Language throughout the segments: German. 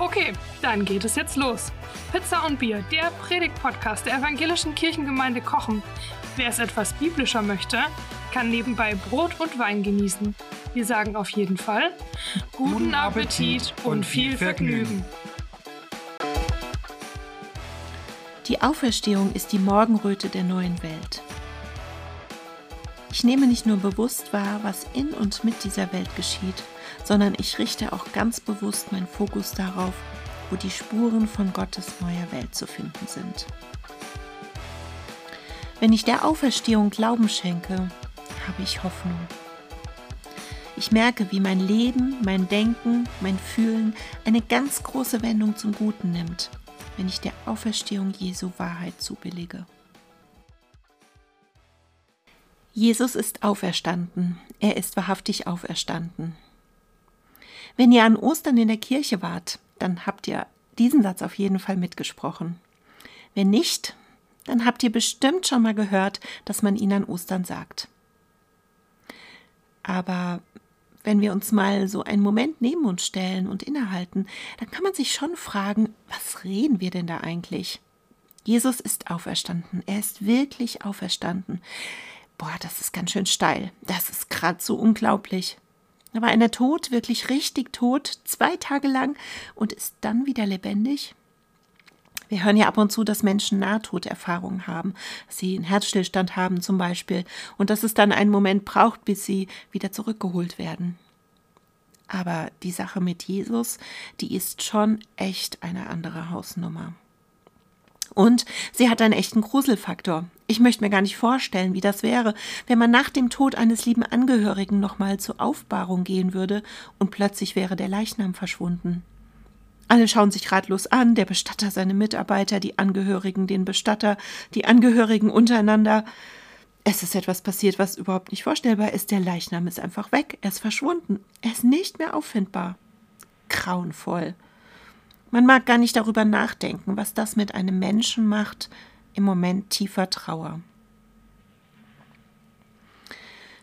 Okay, dann geht es jetzt los. Pizza und Bier, der Predigt-Podcast der evangelischen Kirchengemeinde Kochen. Wer es etwas biblischer möchte, kann nebenbei Brot und Wein genießen. Wir sagen auf jeden Fall guten Appetit und viel Vergnügen. Die Auferstehung ist die Morgenröte der neuen Welt. Ich nehme nicht nur bewusst wahr, was in und mit dieser Welt geschieht, sondern ich richte auch ganz bewusst meinen Fokus darauf, wo die Spuren von Gottes neuer Welt zu finden sind. Wenn ich der Auferstehung Glauben schenke, habe ich Hoffnung. Ich merke, wie mein Leben, mein Denken, mein Fühlen eine ganz große Wendung zum Guten nimmt, wenn ich der Auferstehung Jesu Wahrheit zubillige. Jesus ist auferstanden, er ist wahrhaftig auferstanden. Wenn ihr an Ostern in der Kirche wart, dann habt ihr diesen Satz auf jeden Fall mitgesprochen. Wenn nicht, dann habt ihr bestimmt schon mal gehört, dass man ihn an Ostern sagt. Aber wenn wir uns mal so einen Moment neben uns stellen und innehalten, dann kann man sich schon fragen, was reden wir denn da eigentlich? Jesus ist auferstanden. Er ist wirklich auferstanden. Boah, das ist ganz schön steil. Das ist gerade so unglaublich. Da war einer tot, wirklich richtig tot, zwei Tage lang und ist dann wieder lebendig. Wir hören ja ab und zu, dass Menschen Nahtoderfahrungen haben, dass sie einen Herzstillstand haben zum Beispiel und dass es dann einen Moment braucht, bis sie wieder zurückgeholt werden. Aber die Sache mit Jesus, die ist schon echt eine andere Hausnummer. Und sie hat einen echten Gruselfaktor. Ich möchte mir gar nicht vorstellen, wie das wäre, wenn man nach dem Tod eines lieben Angehörigen nochmal zur Aufbahrung gehen würde und plötzlich wäre der Leichnam verschwunden. Alle schauen sich ratlos an, der Bestatter seine Mitarbeiter, die Angehörigen den Bestatter, die Angehörigen untereinander. Es ist etwas passiert, was überhaupt nicht vorstellbar ist. Der Leichnam ist einfach weg, er ist verschwunden, er ist nicht mehr auffindbar. Grauenvoll. Man mag gar nicht darüber nachdenken, was das mit einem Menschen macht im Moment tiefer Trauer.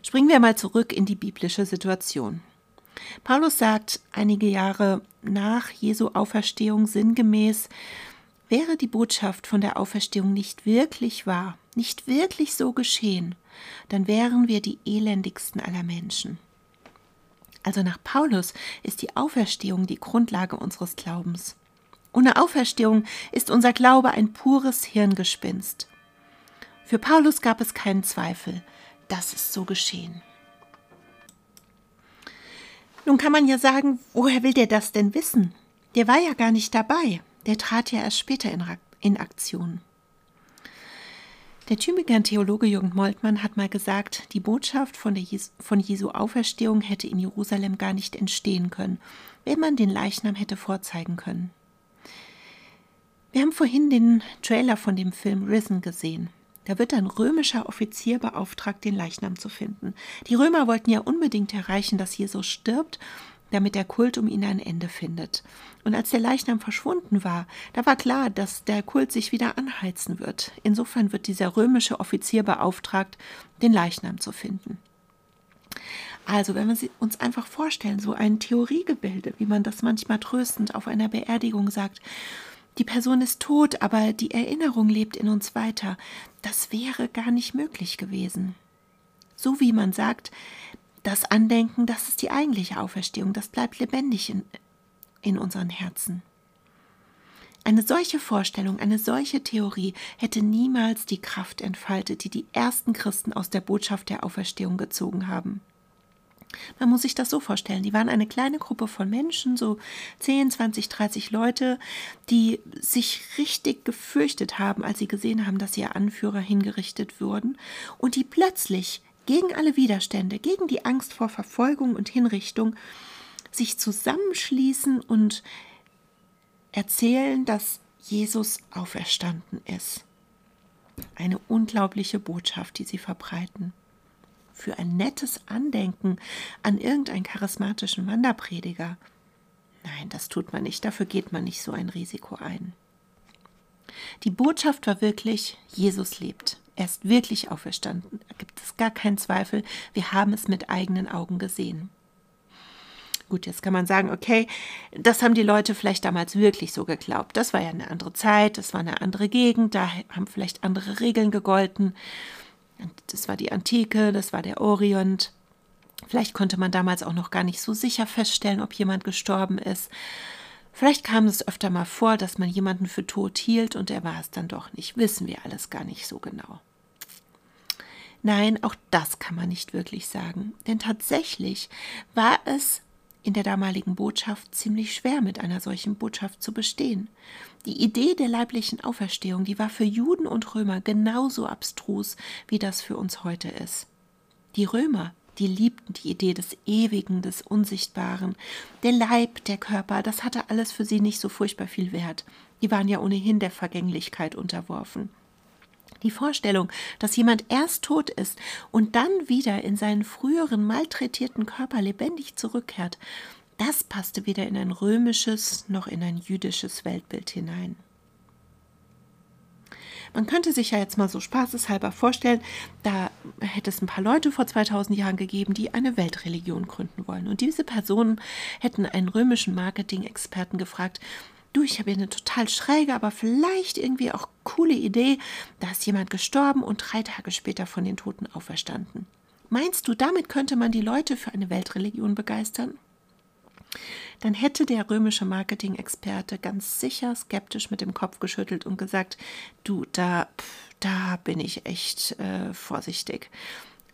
Springen wir mal zurück in die biblische Situation. Paulus sagt einige Jahre nach Jesu Auferstehung sinngemäß, wäre die Botschaft von der Auferstehung nicht wirklich wahr, nicht wirklich so geschehen, dann wären wir die elendigsten aller Menschen. Also nach Paulus ist die Auferstehung die Grundlage unseres Glaubens. Ohne Auferstehung ist unser Glaube ein pures Hirngespinst. Für Paulus gab es keinen Zweifel, das ist so geschehen. Nun kann man ja sagen, woher will der das denn wissen? Der war ja gar nicht dabei, der trat ja erst später in, Aktion. Der Tübinger Theologe Jürgen Moltmann hat mal gesagt, die Botschaft von, der Jes von Jesu Auferstehung hätte in Jerusalem gar nicht entstehen können, wenn man den Leichnam hätte vorzeigen können. Wir haben vorhin den Trailer von dem Film Risen gesehen. Da wird ein römischer Offizier beauftragt, den Leichnam zu finden. Die Römer wollten ja unbedingt erreichen, dass Jesus stirbt, damit der Kult um ihn ein Ende findet. Und als der Leichnam verschwunden war, da war klar, dass der Kult sich wieder anheizen wird. Insofern wird dieser römische Offizier beauftragt, den Leichnam zu finden. Also, wenn wir uns einfach vorstellen, so ein Theoriegebilde, wie man das manchmal tröstend auf einer Beerdigung sagt, die Person ist tot, aber die Erinnerung lebt in uns weiter, das wäre gar nicht möglich gewesen. So wie man sagt, das Andenken, das ist die eigentliche Auferstehung, das bleibt lebendig in, in unseren Herzen. Eine solche Vorstellung, eine solche Theorie hätte niemals die Kraft entfaltet, die die ersten Christen aus der Botschaft der Auferstehung gezogen haben. Man muss sich das so vorstellen. Die waren eine kleine Gruppe von Menschen, so 10, 20, 30 Leute, die sich richtig gefürchtet haben, als sie gesehen haben, dass ihr Anführer hingerichtet wurden und die plötzlich gegen alle Widerstände, gegen die Angst vor Verfolgung und Hinrichtung, sich zusammenschließen und erzählen, dass Jesus auferstanden ist. Eine unglaubliche Botschaft, die sie verbreiten. Für ein nettes Andenken an irgendeinen charismatischen Wanderprediger. Nein, das tut man nicht, dafür geht man nicht so ein Risiko ein. Die Botschaft war wirklich, Jesus lebt. Er ist wirklich auferstanden. Da gibt es gar keinen Zweifel. Wir haben es mit eigenen Augen gesehen. Gut, jetzt kann man sagen, okay, das haben die Leute vielleicht damals wirklich so geglaubt. Das war ja eine andere Zeit, das war eine andere Gegend, da haben vielleicht andere Regeln gegolten. Das war die Antike, das war der Orient. Vielleicht konnte man damals auch noch gar nicht so sicher feststellen, ob jemand gestorben ist. Vielleicht kam es öfter mal vor, dass man jemanden für tot hielt und er war es dann doch nicht. Wissen wir alles gar nicht so genau. Nein, auch das kann man nicht wirklich sagen. Denn tatsächlich war es in der damaligen Botschaft ziemlich schwer, mit einer solchen Botschaft zu bestehen. Die Idee der leiblichen Auferstehung, die war für Juden und Römer genauso abstrus, wie das für uns heute ist. Die Römer, die liebten die Idee des Ewigen, des Unsichtbaren. Der Leib, der Körper, das hatte alles für sie nicht so furchtbar viel Wert. Die waren ja ohnehin der Vergänglichkeit unterworfen. Die Vorstellung, dass jemand erst tot ist und dann wieder in seinen früheren malträtierten Körper lebendig zurückkehrt, das passte weder in ein römisches noch in ein jüdisches Weltbild hinein. Man könnte sich ja jetzt mal so spaßeshalber vorstellen, da hätte es ein paar Leute vor 2000 Jahren gegeben, die eine Weltreligion gründen wollen. Und diese Personen hätten einen römischen Marketing-Experten gefragt, du, ich habe hier eine total schräge, aber vielleicht irgendwie auch coole Idee. Da ist jemand gestorben und drei Tage später von den Toten auferstanden. Meinst du, damit könnte man die Leute für eine Weltreligion begeistern? Dann hätte der römische Marketing-Experte ganz sicher skeptisch mit dem Kopf geschüttelt und gesagt, du, da, da bin ich echt äh, vorsichtig.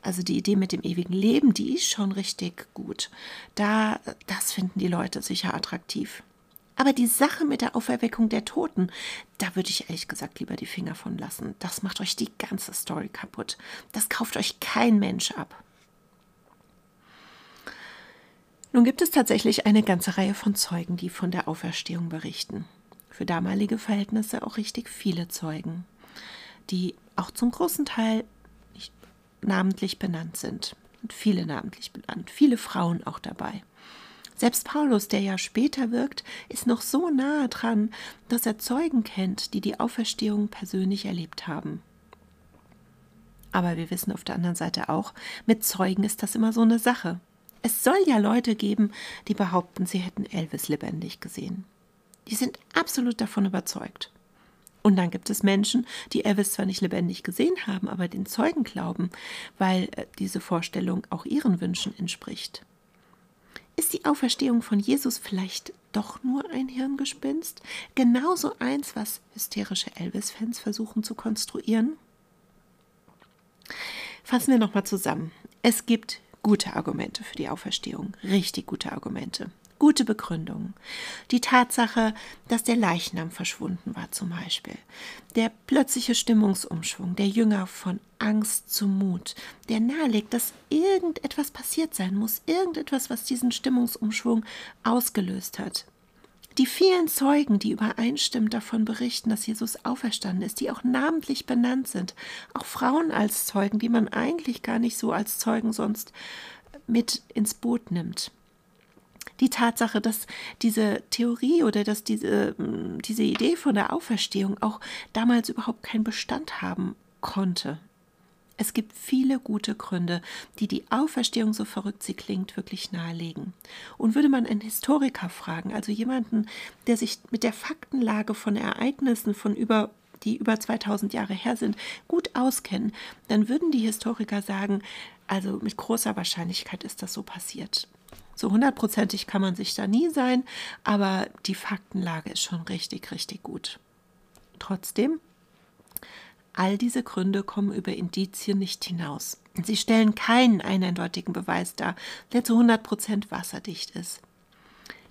Also die Idee mit dem ewigen Leben, die ist schon richtig gut. Da, das finden die Leute sicher attraktiv. Aber die Sache mit der Auferweckung der Toten, da würde ich ehrlich gesagt lieber die Finger von lassen. Das macht euch die ganze Story kaputt. Das kauft euch kein Mensch ab. Nun gibt es tatsächlich eine ganze Reihe von Zeugen, die von der Auferstehung berichten. Für damalige Verhältnisse auch richtig viele Zeugen, die auch zum großen Teil namentlich benannt sind. Und viele namentlich benannt, viele Frauen auch dabei. Selbst Paulus, der ja später wirkt, ist noch so nahe dran, dass er Zeugen kennt, die die Auferstehung persönlich erlebt haben. Aber wir wissen auf der anderen Seite auch, mit Zeugen ist das immer so eine Sache. Es soll ja Leute geben, die behaupten, sie hätten Elvis lebendig gesehen. Die sind absolut davon überzeugt. Und dann gibt es Menschen, die Elvis zwar nicht lebendig gesehen haben, aber den Zeugen glauben, weil äh, diese Vorstellung auch ihren Wünschen entspricht. Ist die Auferstehung von Jesus vielleicht doch nur ein Hirngespinst? Genauso eins, was hysterische Elvis-Fans versuchen zu konstruieren? Fassen wir nochmal zusammen. Es gibt gute Argumente für die Auferstehung, richtig gute Argumente gute Begründungen. Die Tatsache, dass der Leichnam verschwunden war zum Beispiel, der plötzliche Stimmungsumschwung der Jünger von Angst zu Mut, der nahelegt, dass irgendetwas passiert sein muss, irgendetwas, was diesen Stimmungsumschwung ausgelöst hat. Die vielen Zeugen, die übereinstimmend davon berichten, dass Jesus auferstanden ist, die auch namentlich benannt sind, auch Frauen als Zeugen, die man eigentlich gar nicht so als Zeugen sonst mit ins Boot nimmt die Tatsache, dass diese Theorie oder dass diese, mm, diese Idee von der Auferstehung auch damals überhaupt keinen Bestand haben konnte. Es gibt viele gute Gründe, die die Auferstehung, so verrückt sie klingt, wirklich nahelegen. Und würde man einen Historiker fragen, also jemanden, der sich mit der Faktenlage von Ereignissen von über die über 2000 Jahre her sind, gut auskennen, dann würden die Historiker sagen, also mit großer Wahrscheinlichkeit ist das so passiert. So hundertprozentig kann man sich da nie sein, aber die Faktenlage ist schon richtig, richtig gut. Trotzdem, all diese Gründe kommen über Indizien nicht hinaus. Sie stellen keinen eindeutigen Beweis dar, der zu 100% wasserdicht ist.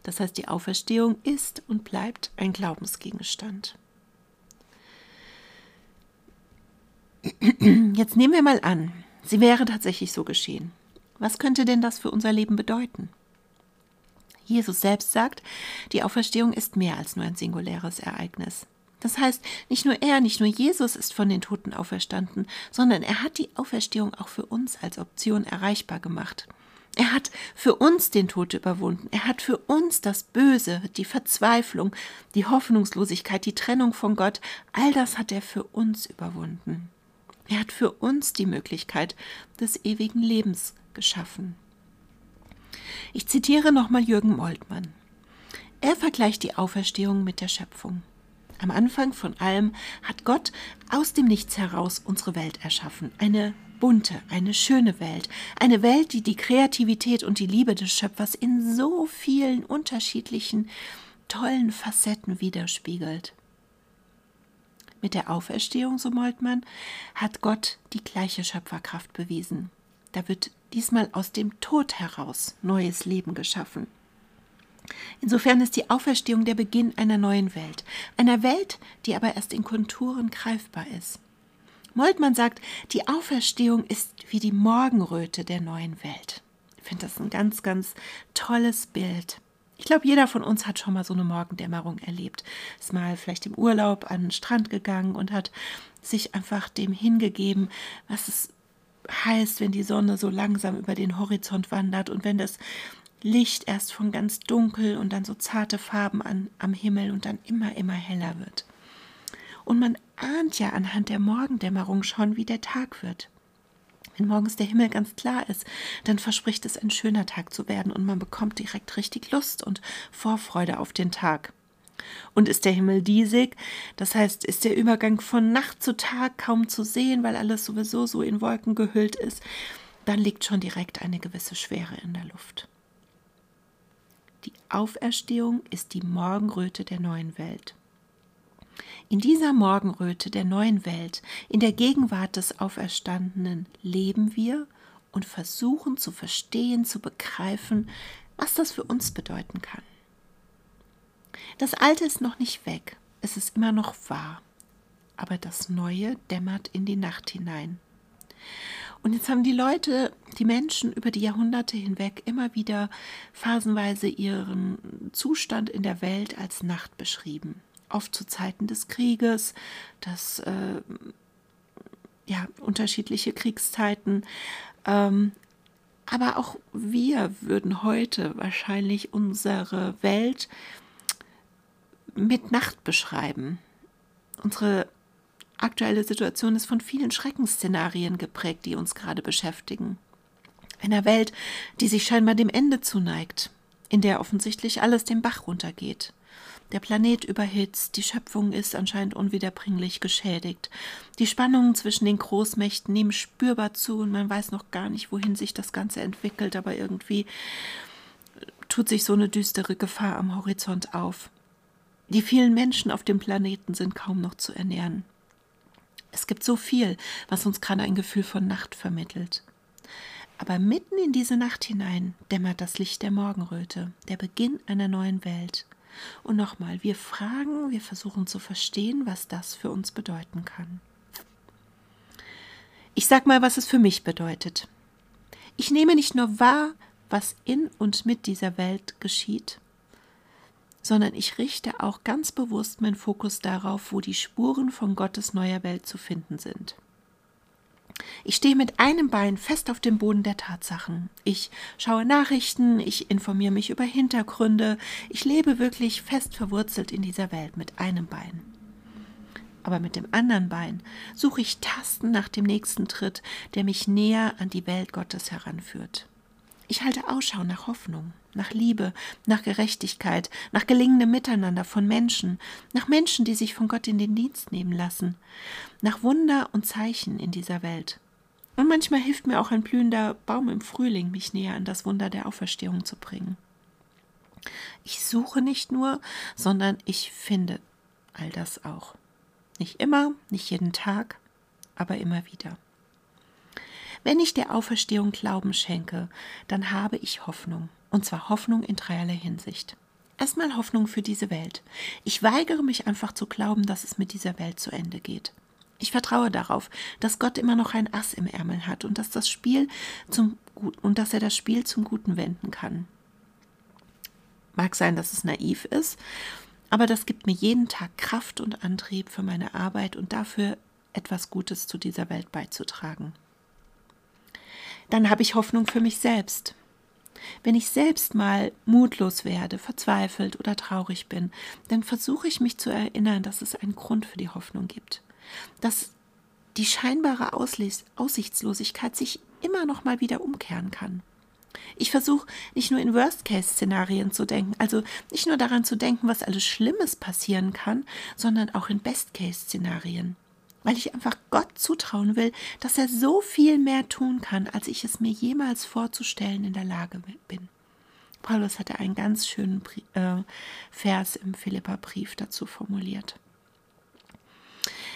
Das heißt, die Auferstehung ist und bleibt ein Glaubensgegenstand. Jetzt nehmen wir mal an, sie wäre tatsächlich so geschehen. Was könnte denn das für unser Leben bedeuten? Jesus selbst sagt, die Auferstehung ist mehr als nur ein singuläres Ereignis. Das heißt, nicht nur er, nicht nur Jesus ist von den Toten auferstanden, sondern er hat die Auferstehung auch für uns als Option erreichbar gemacht. Er hat für uns den Tod überwunden. Er hat für uns das Böse, die Verzweiflung, die Hoffnungslosigkeit, die Trennung von Gott, all das hat er für uns überwunden. Er hat für uns die Möglichkeit des ewigen Lebens geschaffen. Ich zitiere nochmal Jürgen Moltmann. Er vergleicht die Auferstehung mit der Schöpfung. Am Anfang von allem hat Gott aus dem Nichts heraus unsere Welt erschaffen. Eine bunte, eine schöne Welt. Eine Welt, die die Kreativität und die Liebe des Schöpfers in so vielen unterschiedlichen, tollen Facetten widerspiegelt. Mit der Auferstehung, so Moltmann, hat Gott die gleiche Schöpferkraft bewiesen. Da wird diesmal aus dem Tod heraus neues Leben geschaffen. Insofern ist die Auferstehung der Beginn einer neuen Welt, einer Welt, die aber erst in Konturen greifbar ist. Moltmann sagt, die Auferstehung ist wie die Morgenröte der neuen Welt. Ich finde das ein ganz, ganz tolles Bild. Ich glaube, jeder von uns hat schon mal so eine Morgendämmerung erlebt. Ist mal vielleicht im Urlaub an den Strand gegangen und hat sich einfach dem hingegeben, was es heißt, wenn die Sonne so langsam über den Horizont wandert und wenn das Licht erst von ganz dunkel und dann so zarte Farben an, am Himmel und dann immer, immer heller wird. Und man ahnt ja anhand der Morgendämmerung schon, wie der Tag wird. Wenn morgens der Himmel ganz klar ist, dann verspricht es ein schöner Tag zu werden und man bekommt direkt richtig Lust und Vorfreude auf den Tag. Und ist der Himmel diesig, das heißt, ist der Übergang von Nacht zu Tag kaum zu sehen, weil alles sowieso so in Wolken gehüllt ist, dann liegt schon direkt eine gewisse Schwere in der Luft. Die Auferstehung ist die Morgenröte der neuen Welt. In dieser Morgenröte der neuen Welt, in der Gegenwart des Auferstandenen, leben wir und versuchen zu verstehen, zu begreifen, was das für uns bedeuten kann. Das Alte ist noch nicht weg, es ist immer noch wahr, aber das Neue dämmert in die Nacht hinein. Und jetzt haben die Leute, die Menschen über die Jahrhunderte hinweg immer wieder phasenweise ihren Zustand in der Welt als Nacht beschrieben. Oft zu Zeiten des Krieges, das äh, ja unterschiedliche Kriegszeiten. Ähm, aber auch wir würden heute wahrscheinlich unsere Welt mit Nacht beschreiben. Unsere aktuelle Situation ist von vielen Schreckensszenarien geprägt, die uns gerade beschäftigen. Einer Welt, die sich scheinbar dem Ende zuneigt, in der offensichtlich alles den Bach runtergeht. Der Planet überhitzt, die Schöpfung ist anscheinend unwiederbringlich geschädigt. Die Spannungen zwischen den Großmächten nehmen spürbar zu und man weiß noch gar nicht, wohin sich das Ganze entwickelt, aber irgendwie tut sich so eine düstere Gefahr am Horizont auf. Die vielen Menschen auf dem Planeten sind kaum noch zu ernähren. Es gibt so viel, was uns gerade ein Gefühl von Nacht vermittelt. Aber mitten in diese Nacht hinein dämmert das Licht der Morgenröte, der Beginn einer neuen Welt. Und nochmal, wir fragen, wir versuchen zu verstehen, was das für uns bedeuten kann. Ich sag mal, was es für mich bedeutet. Ich nehme nicht nur wahr, was in und mit dieser Welt geschieht, sondern ich richte auch ganz bewusst meinen Fokus darauf, wo die Spuren von Gottes neuer Welt zu finden sind. Ich stehe mit einem Bein fest auf dem Boden der Tatsachen. Ich schaue Nachrichten, ich informiere mich über Hintergründe, ich lebe wirklich fest verwurzelt in dieser Welt mit einem Bein. Aber mit dem anderen Bein suche ich Tasten nach dem nächsten Tritt, der mich näher an die Welt Gottes heranführt. Ich halte Ausschau nach Hoffnung, nach Liebe, nach Gerechtigkeit, nach gelingendem Miteinander von Menschen, nach Menschen, die sich von Gott in den Dienst nehmen lassen, nach Wunder und Zeichen in dieser Welt. Und manchmal hilft mir auch ein blühender Baum im Frühling, mich näher an das Wunder der Auferstehung zu bringen. Ich suche nicht nur, sondern ich finde all das auch. Nicht immer, nicht jeden Tag, aber immer wieder. Wenn ich der Auferstehung Glauben schenke, dann habe ich Hoffnung. Und zwar Hoffnung in dreierlei Hinsicht. Erstmal Hoffnung für diese Welt. Ich weigere mich einfach zu glauben, dass es mit dieser Welt zu Ende geht. Ich vertraue darauf, dass Gott immer noch ein Ass im Ärmel hat und dass das Spiel zum und dass er das Spiel zum Guten wenden kann. Mag sein, dass es naiv ist, Aber das gibt mir jeden Tag Kraft und Antrieb für meine Arbeit und dafür etwas Gutes zu dieser Welt beizutragen. Dann habe ich Hoffnung für mich selbst. Wenn ich selbst mal mutlos werde, verzweifelt oder traurig bin, dann versuche ich mich zu erinnern, dass es einen Grund für die Hoffnung gibt. Dass die scheinbare Aussichtslosigkeit sich immer noch mal wieder umkehren kann. Ich versuche nicht nur in Worst-Case-Szenarien zu denken, also nicht nur daran zu denken, was alles Schlimmes passieren kann, sondern auch in Best-Case-Szenarien. Weil ich einfach Gott zutrauen will, dass er so viel mehr tun kann, als ich es mir jemals vorzustellen in der Lage bin. Paulus hatte einen ganz schönen äh, Vers im Philipperbrief dazu formuliert.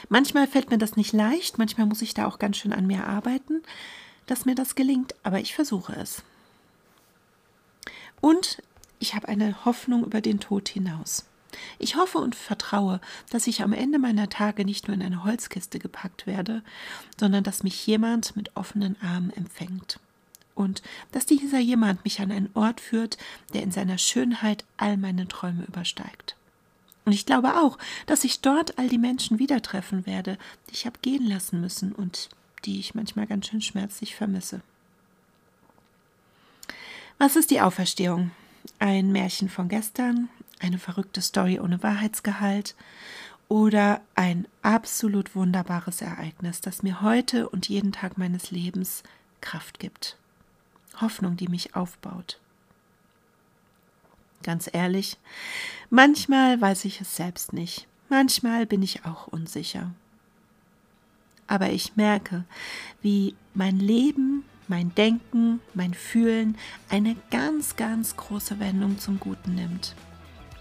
Manchmal fällt mir das nicht leicht, manchmal muss ich da auch ganz schön an mir arbeiten, dass mir das gelingt, aber ich versuche es. Und ich habe eine Hoffnung über den Tod hinaus. Ich hoffe und vertraue, dass ich am Ende meiner Tage nicht nur in eine Holzkiste gepackt werde, sondern dass mich jemand mit offenen Armen empfängt. Und dass dieser jemand mich an einen Ort führt, der in seiner Schönheit all meine Träume übersteigt. Und ich glaube auch, dass ich dort all die Menschen wieder treffen werde, die ich habe gehen lassen müssen und die ich manchmal ganz schön schmerzlich vermisse. Was ist die Auferstehung? Ein Märchen von gestern, eine verrückte Story ohne Wahrheitsgehalt oder ein absolut wunderbares Ereignis, das mir heute und jeden Tag meines Lebens Kraft gibt. Hoffnung, die mich aufbaut. Ganz ehrlich, manchmal weiß ich es selbst nicht. Manchmal bin ich auch unsicher. Aber ich merke, wie mein Leben mein Denken, mein Fühlen eine ganz, ganz große Wendung zum Guten nimmt,